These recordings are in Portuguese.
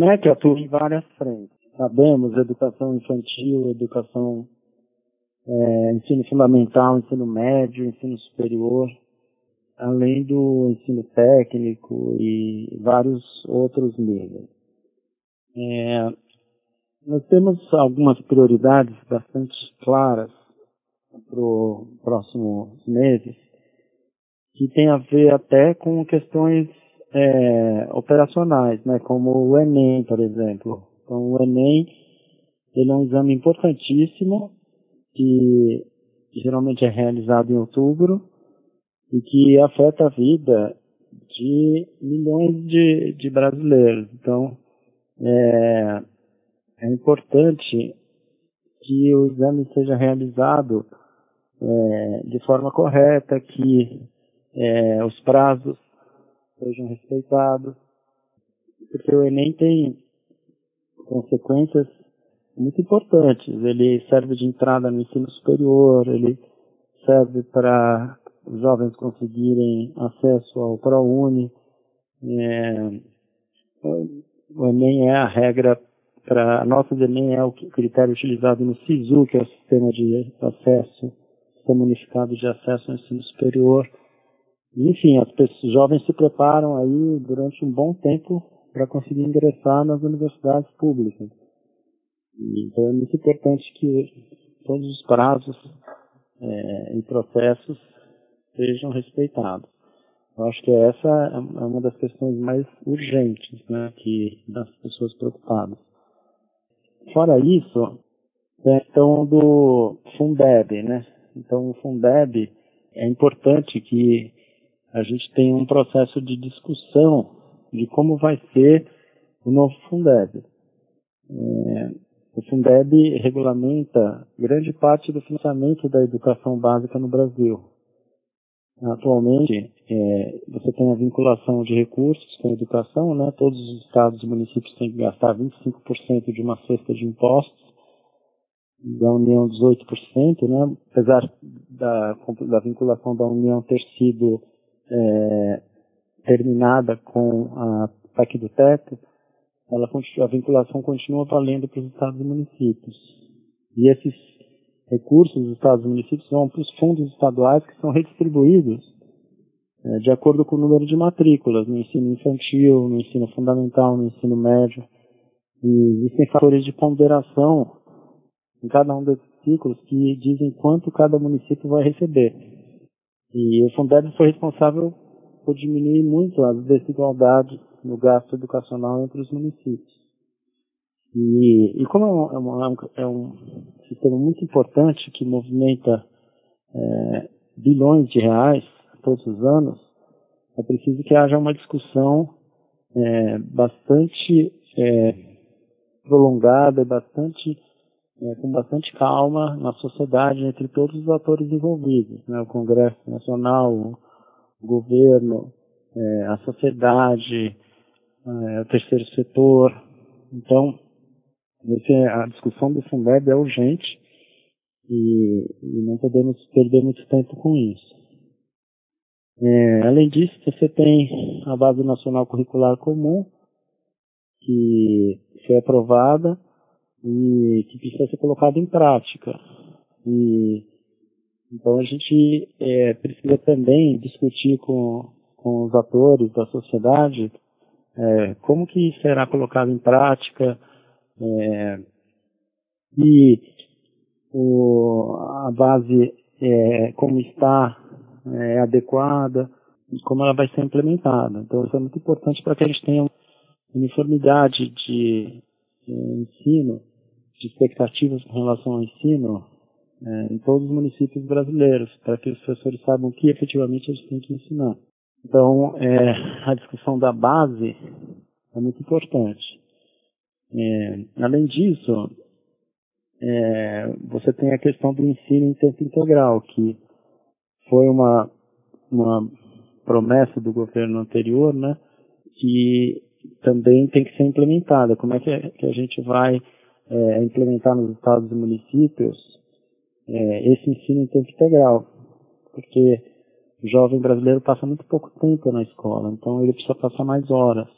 FUMEC atua em várias frentes. Sabemos educação infantil, educação é, ensino fundamental, ensino médio, ensino superior, além do ensino técnico e vários outros níveis. É, nós temos algumas prioridades bastante claras para os próximos meses, que tem a ver até com questões é, operacionais, né, como o Enem, por exemplo. Então, o Enem ele é um exame importantíssimo que geralmente é realizado em outubro e que afeta a vida de milhões de, de brasileiros. Então, é, é importante que o exame seja realizado é, de forma correta, que é, os prazos sejam respeitados, porque o Enem tem consequências muito importantes. Ele serve de entrada no ensino superior, ele serve para os jovens conseguirem acesso ao ProUni. É, o Enem é a regra para a do Enem é o critério utilizado no SISU, que é o sistema de acesso, sistema unificado de acesso ao ensino superior. Enfim, as pessoas, jovens se preparam aí durante um bom tempo para conseguir ingressar nas universidades públicas. Então é muito importante que todos os prazos é, e processos sejam respeitados. Eu acho que essa é uma das questões mais urgentes, né, que das pessoas preocupadas. Fora isso, tem a questão do Fundeb, né? Então o Fundeb é importante que a gente tenha um processo de discussão de como vai ser o novo Fundeb. É, o Fundeb regulamenta grande parte do financiamento da educação básica no Brasil. Atualmente, é, você tem a vinculação de recursos com a educação, né? Todos os estados e municípios têm que gastar 25% de uma cesta de impostos, da União 18%, né? Apesar da, da vinculação da União ter sido é, terminada com a PAC do teto, ela, a vinculação continua valendo para os estados e municípios. E esses recursos dos estados e municípios vão para os fundos estaduais que são redistribuídos é, de acordo com o número de matrículas no ensino infantil, no ensino fundamental, no ensino médio. E existem fatores de ponderação em cada um desses ciclos que dizem quanto cada município vai receber. E o Fundeb foi responsável por diminuir muito as desigualdades no gasto educacional entre os municípios. E, e como é um, é, um, é um, sistema muito importante que movimenta é, bilhões de reais todos os anos, é preciso que haja uma discussão é, bastante é, prolongada, bastante é, com bastante calma na sociedade entre todos os atores envolvidos, né, o Congresso Nacional, o governo, é, a sociedade, é, o terceiro setor. Então, esse, a discussão do Fundeb é urgente e, e, não podemos perder muito tempo com isso. É, além disso, você tem a Base Nacional Curricular Comum, que foi aprovada e que precisa ser colocada em prática. E, então a gente é, precisa também discutir com, com os atores da sociedade é, como que será colocado em prática é, e o, a base é, como está é adequada e como ela vai ser implementada. Então isso é muito importante para que a gente tenha uniformidade de, de ensino, de expectativas com relação ao ensino é, em todos os municípios brasileiros, para que os professores saibam o que efetivamente eles têm que ensinar. Então, é, a discussão da base é muito importante. É, além disso, é, você tem a questão do ensino em tempo integral, que foi uma, uma promessa do governo anterior, né, que também tem que ser implementada. Como é que, que a gente vai é, implementar nos estados e municípios é, esse ensino em tempo integral? Porque o jovem brasileiro passa muito pouco tempo na escola, então ele precisa passar mais horas.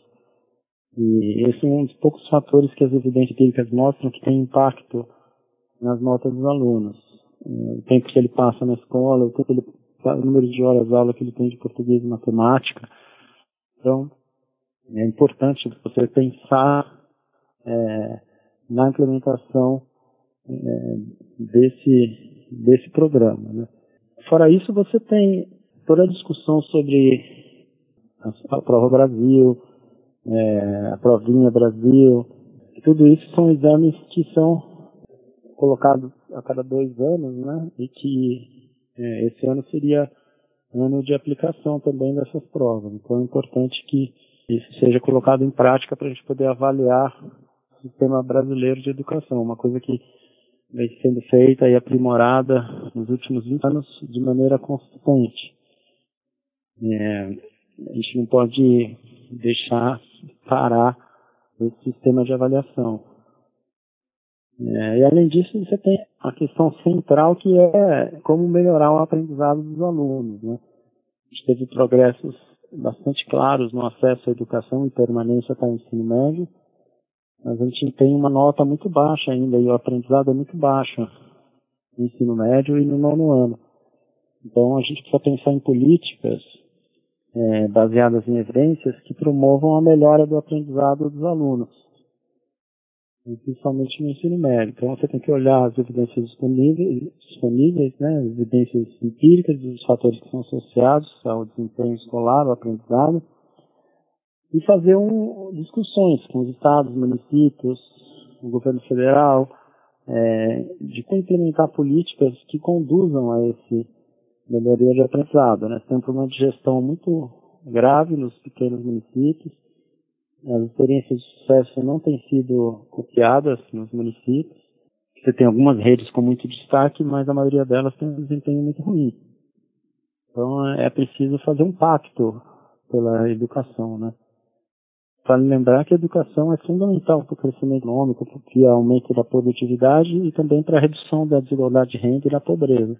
E esse é um dos poucos fatores que as evidências empíricas mostram que tem impacto nas notas dos alunos. O tempo que ele passa na escola, o, tempo ele, o número de horas de aula que ele tem de português e matemática. Então, é importante você pensar é, na implementação é, desse, desse programa. Né? Fora isso, você tem toda a discussão sobre a, prova Brasil, é, a provinha Brasil, tudo isso são exames que são colocados a cada dois anos, né? E que é, esse ano seria ano de aplicação também dessas provas. Então é importante que isso seja colocado em prática para a gente poder avaliar sistema brasileiro de educação, uma coisa que vem sendo feita e aprimorada nos últimos 20 anos de maneira consistente. É, a gente não pode deixar parar esse sistema de avaliação. É, e além disso, você tem a questão central que é como melhorar o aprendizado dos alunos. Né? A gente teve progressos bastante claros no acesso à educação e permanência para o ensino médio, mas a gente tem uma nota muito baixa ainda e o aprendizado é muito baixo no ensino médio e no nono ano. Então a gente precisa pensar em políticas é, baseadas em evidências que promovam a melhora do aprendizado dos alunos, principalmente no ensino médio. Então você tem que olhar as evidências disponíveis, né, as evidências empíricas dos fatores que são associados ao desempenho escolar, ao aprendizado, e fazer um, discussões com os estados, municípios, o governo federal, é, de implementar políticas que conduzam a esse melhoria de aprendizado. Né? Tem um problema de gestão muito grave nos pequenos municípios. As experiências de sucesso não têm sido copiadas nos municípios. Você tem algumas redes com muito destaque, mas a maioria delas tem um desempenho muito ruim. Então é preciso fazer um pacto pela educação, né? Para lembrar que a educação é fundamental para o crescimento econômico, para o aumento da produtividade e também para a redução da desigualdade de renda e da pobreza.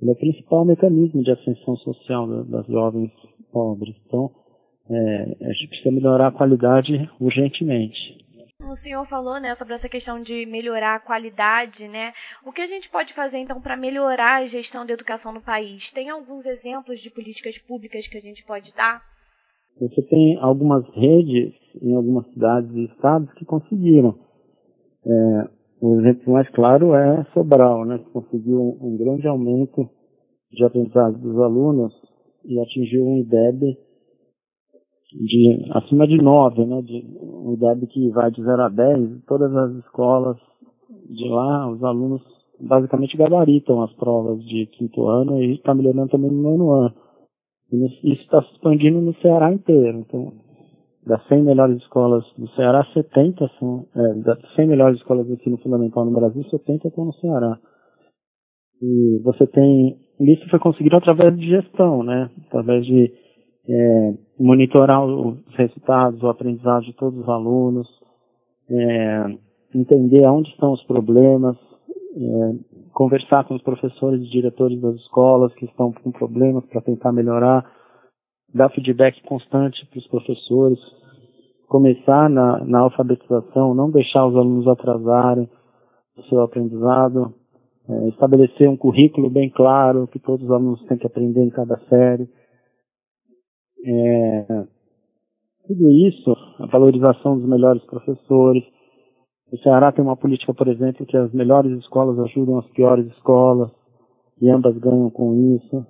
Ele é o principal mecanismo de ascensão social das jovens pobres. Então, é, a gente precisa melhorar a qualidade urgentemente. O senhor falou, né, sobre essa questão de melhorar a qualidade, né? O que a gente pode fazer então para melhorar a gestão da educação no país? Tem alguns exemplos de políticas públicas que a gente pode dar? Você tem algumas redes em algumas cidades e estados que conseguiram. É, o exemplo mais claro é Sobral, né, que conseguiu um, um grande aumento de aprendizado dos alunos e atingiu um IDEB de acima de 9, né, de, um IDEB que vai de 0 a 10, todas as escolas de lá, os alunos basicamente gabaritam as provas de quinto ano e está melhorando também no nono ano. Isso está se expandindo no Ceará inteiro. Então, das 100 melhores escolas do Ceará, 70 são, é, das 100 melhores escolas de ensino fundamental no Brasil, 70 estão no Ceará. E você tem, isso foi conseguido através de gestão, né? Através de é, monitorar os resultados, o aprendizado de todos os alunos, é, entender aonde estão os problemas, conversar com os professores e diretores das escolas que estão com problemas para tentar melhorar, dar feedback constante para os professores, começar na, na alfabetização, não deixar os alunos atrasarem o seu aprendizado, é, estabelecer um currículo bem claro que todos os alunos têm que aprender em cada série. É, tudo isso, a valorização dos melhores professores. O Ceará tem uma política, por exemplo, que as melhores escolas ajudam as piores escolas e ambas ganham com isso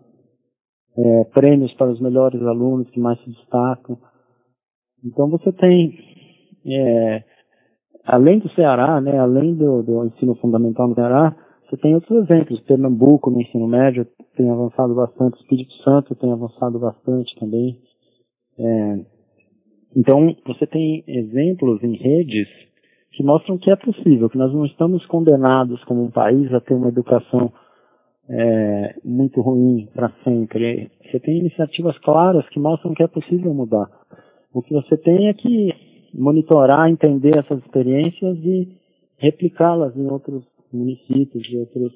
é, prêmios para os melhores alunos que mais se destacam. Então você tem, é, além do Ceará, né, além do, do, ensino fundamental no Ceará, você tem outros exemplos. Pernambuco no ensino médio tem avançado bastante, Espírito Santo tem avançado bastante também. É, então você tem exemplos em redes que mostram que é possível, que nós não estamos condenados como um país a ter uma educação é, muito ruim para sempre. Você tem iniciativas claras que mostram que é possível mudar. O que você tem é que monitorar, entender essas experiências e replicá-las em outros municípios, em outros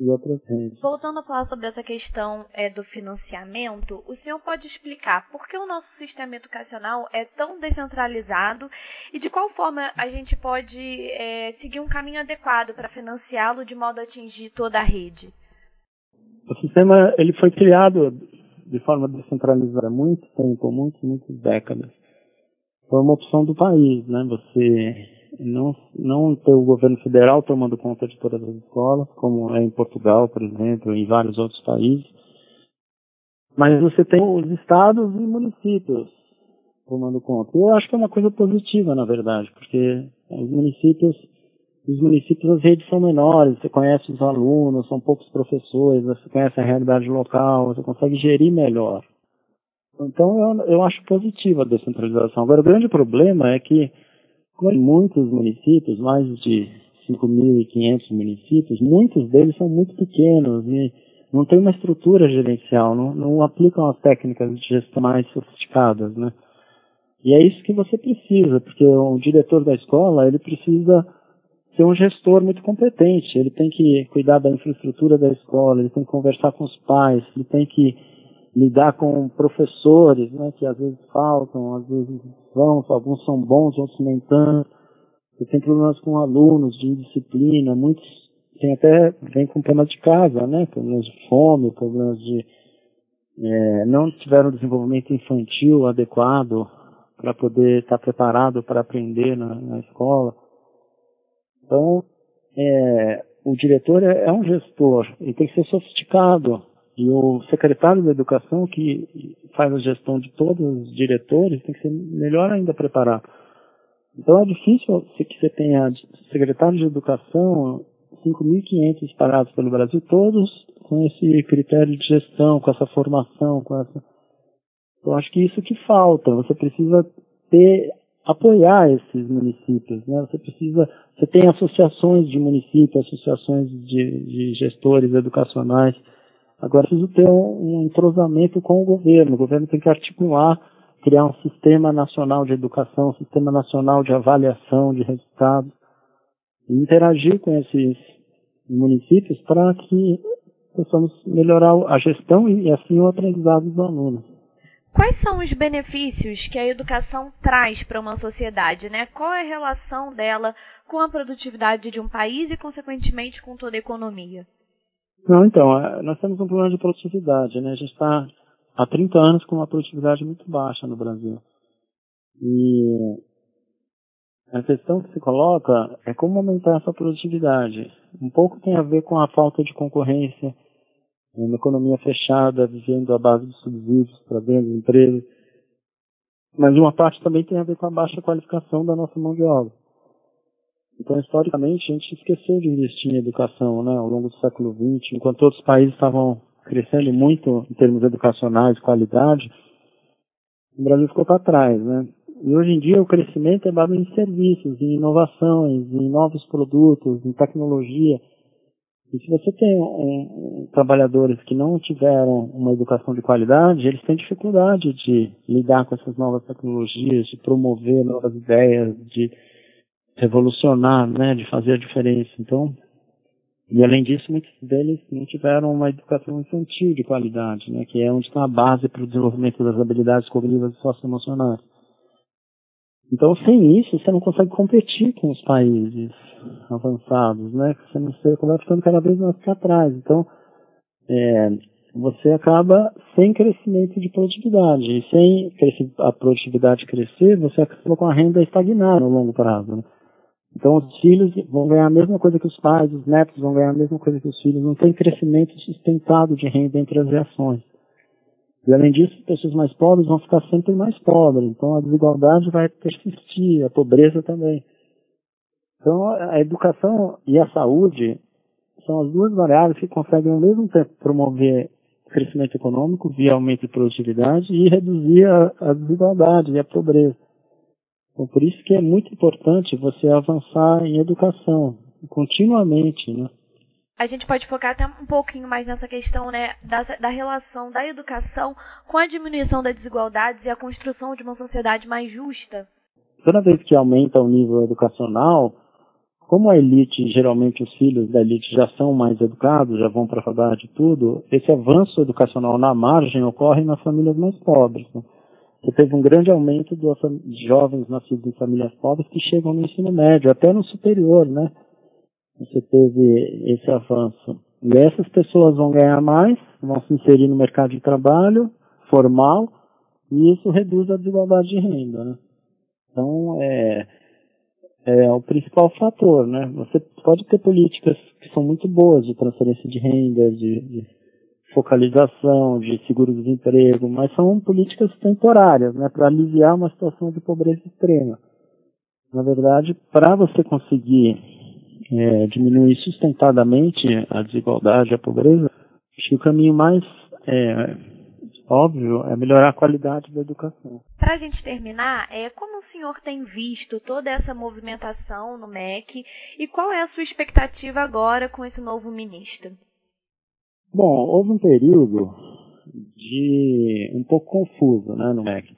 e outras redes. Voltando a falar sobre essa questão é, do financiamento, o senhor pode explicar por que o nosso sistema educacional é tão descentralizado e de qual forma a gente pode é, seguir um caminho adequado para financiá-lo de modo a atingir toda a rede? O sistema ele foi criado de forma descentralizada há muito tempo, muitas, muitas décadas. Foi uma opção do país, né? Você não, não ter o governo federal tomando conta de todas as escolas, como é em Portugal, por exemplo, em vários outros países. Mas você tem os estados e municípios tomando conta. Eu acho que é uma coisa positiva, na verdade, porque os municípios, os municípios, as redes são menores, você conhece os alunos, são poucos professores, você conhece a realidade local, você consegue gerir melhor. Então eu, eu acho positiva a descentralização. Agora o grande problema é que como em muitos municípios, mais de 5.500 municípios, muitos deles são muito pequenos e não tem uma estrutura gerencial, não, não aplicam as técnicas de gestão mais sofisticadas, né? E é isso que você precisa, porque o diretor da escola, ele precisa ser um gestor muito competente, ele tem que cuidar da infraestrutura da escola, ele tem que conversar com os pais, ele tem que lidar com professores, né, que às vezes faltam, às vezes vão, alguns são bons, outros nem tanto. Você tem problemas com alunos de indisciplina, muitos tem até, vem com problemas de casa, né, problemas de fome, problemas de, é, não tiveram desenvolvimento infantil adequado para poder estar preparado para aprender na, na escola. Então, é, o diretor é, é um gestor, ele tem que ser sofisticado, e o secretário da Educação, que faz a gestão de todos os diretores, tem que ser melhor ainda preparado. Então é difícil que você tenha secretário de Educação, 5.500 espalhados pelo Brasil, todos com esse critério de gestão, com essa formação, com essa. Eu acho que isso que falta. Você precisa ter apoiar esses municípios, né? Você precisa, você tem associações de municípios, associações de, de gestores educacionais Agora, preciso ter um, entrosamento com o governo. O governo tem que articular, criar um sistema nacional de educação, um sistema nacional de avaliação de resultados, e interagir com esses municípios para que possamos melhorar a gestão e, assim, o aprendizado dos alunos. Quais são os benefícios que a educação traz para uma sociedade, né? Qual é a relação dela com a produtividade de um país e, consequentemente, com toda a economia? Não, então, é, nós temos um problema de produtividade, né? A gente está há 30 anos com uma produtividade muito baixa no Brasil. E a questão que se coloca é como aumentar essa produtividade. Um pouco tem a ver com a falta de concorrência, uma economia fechada, vivendo à base de subsídios para grandes empresas. Mas uma parte também tem a ver com a baixa qualificação da nossa mão de obra. Então, historicamente, a gente esqueceu de investir em educação né, ao longo do século XX, enquanto outros países estavam crescendo muito em termos educacionais, qualidade, o Brasil ficou para trás. Né? E hoje em dia o crescimento é baseado em serviços, em inovações, em novos produtos, em tecnologia. E se você tem um, um, trabalhadores que não tiveram uma educação de qualidade, eles têm dificuldade de lidar com essas novas tecnologias, de promover novas ideias, de revolucionar, né, de fazer a diferença. Então, e além disso, muitos deles não tiveram uma educação infantil de qualidade, né, que é onde está a base para o desenvolvimento das habilidades cognitivas e socioemocionais. Então, sem isso, você não consegue competir com os países avançados, né? Você não você vai ficando cada vez mais para trás. Então, é, você acaba sem crescimento de produtividade. E sem a produtividade crescer, você acaba com a renda estagnada no longo prazo. Né? Então os filhos vão ganhar a mesma coisa que os pais, os netos vão ganhar a mesma coisa que os filhos, não tem crescimento sustentado de renda entre as gerações. E além disso, pessoas mais pobres vão ficar sempre mais pobres, então a desigualdade vai persistir, a pobreza também. Então a educação e a saúde são as duas variáveis que conseguem ao mesmo tempo promover crescimento econômico via aumento de produtividade e reduzir a, a desigualdade e a pobreza. Então, por isso que é muito importante você avançar em educação continuamente, né? A gente pode focar até um pouquinho mais nessa questão, né, da, da relação da educação com a diminuição das desigualdades e a construção de uma sociedade mais justa. Toda vez que aumenta o nível educacional, como a elite, geralmente os filhos da elite já são mais educados, já vão para a faculdade e tudo, esse avanço educacional na margem ocorre nas famílias mais pobres. Né? Você teve um grande aumento de jovens nascidos em famílias pobres que chegam no ensino médio, até no superior, né? Você teve esse avanço. E essas pessoas vão ganhar mais, vão se inserir no mercado de trabalho formal, e isso reduz a desigualdade de renda, né? Então, é, é o principal fator, né? Você pode ter políticas que são muito boas de transferência de renda, de, de focalização, de seguro-desemprego, mas são políticas temporárias, né? Para aliviar uma situação de pobreza extrema. Na verdade, para você conseguir é, diminuir sustentadamente a desigualdade, a pobreza, acho que o caminho mais é, óbvio, é melhorar a qualidade da educação. Para a gente terminar, é como o senhor tem visto toda essa movimentação no MEC e qual é a sua expectativa agora com esse novo ministro? Bom, houve um período de um pouco confuso, né, no MEC.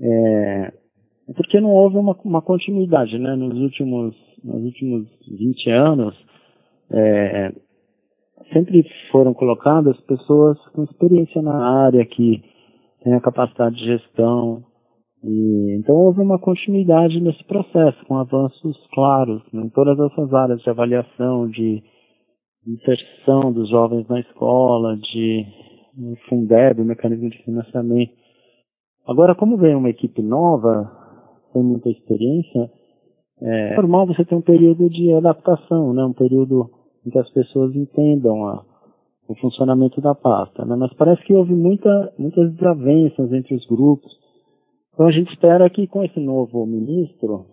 É, porque não houve uma, uma continuidade, né, nos últimos, nos últimos 20 anos, é, sempre foram colocadas pessoas com experiência na área, que têm a capacidade de gestão. E, então houve uma continuidade nesse processo, com avanços claros né, em todas essas áreas de avaliação, de inserção dos jovens na escola, de Fundeb, mecanismo de financiamento. Agora, como vem uma equipe nova, sem muita experiência, é normal você ter um período de adaptação, né, um período em que as pessoas entendam a, o funcionamento da pasta. Né? Mas parece que houve muita, muitas desavenças entre os grupos. Então a gente espera que com esse novo ministro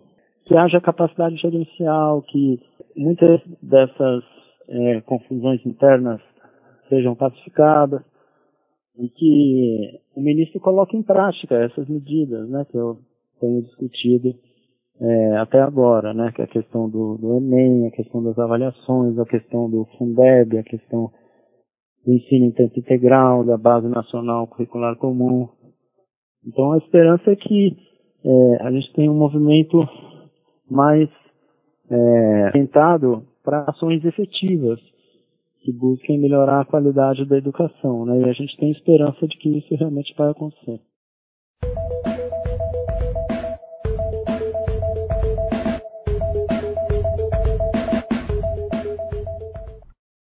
que haja capacidade gerencial, que muitas dessas é, confusões internas sejam pacificadas e que o ministro coloque em prática essas medidas né, que eu tenho discutido é, até agora, né, que é a questão do, do, Enem, a questão das avaliações, a questão do Fundeb, a questão do ensino em tempo integral, da Base Nacional Curricular Comum. Então a esperança é que é, a gente tenha um movimento mais é, orientado para ações efetivas que busquem melhorar a qualidade da educação, né? E a gente tem esperança de que isso realmente vai acontecer.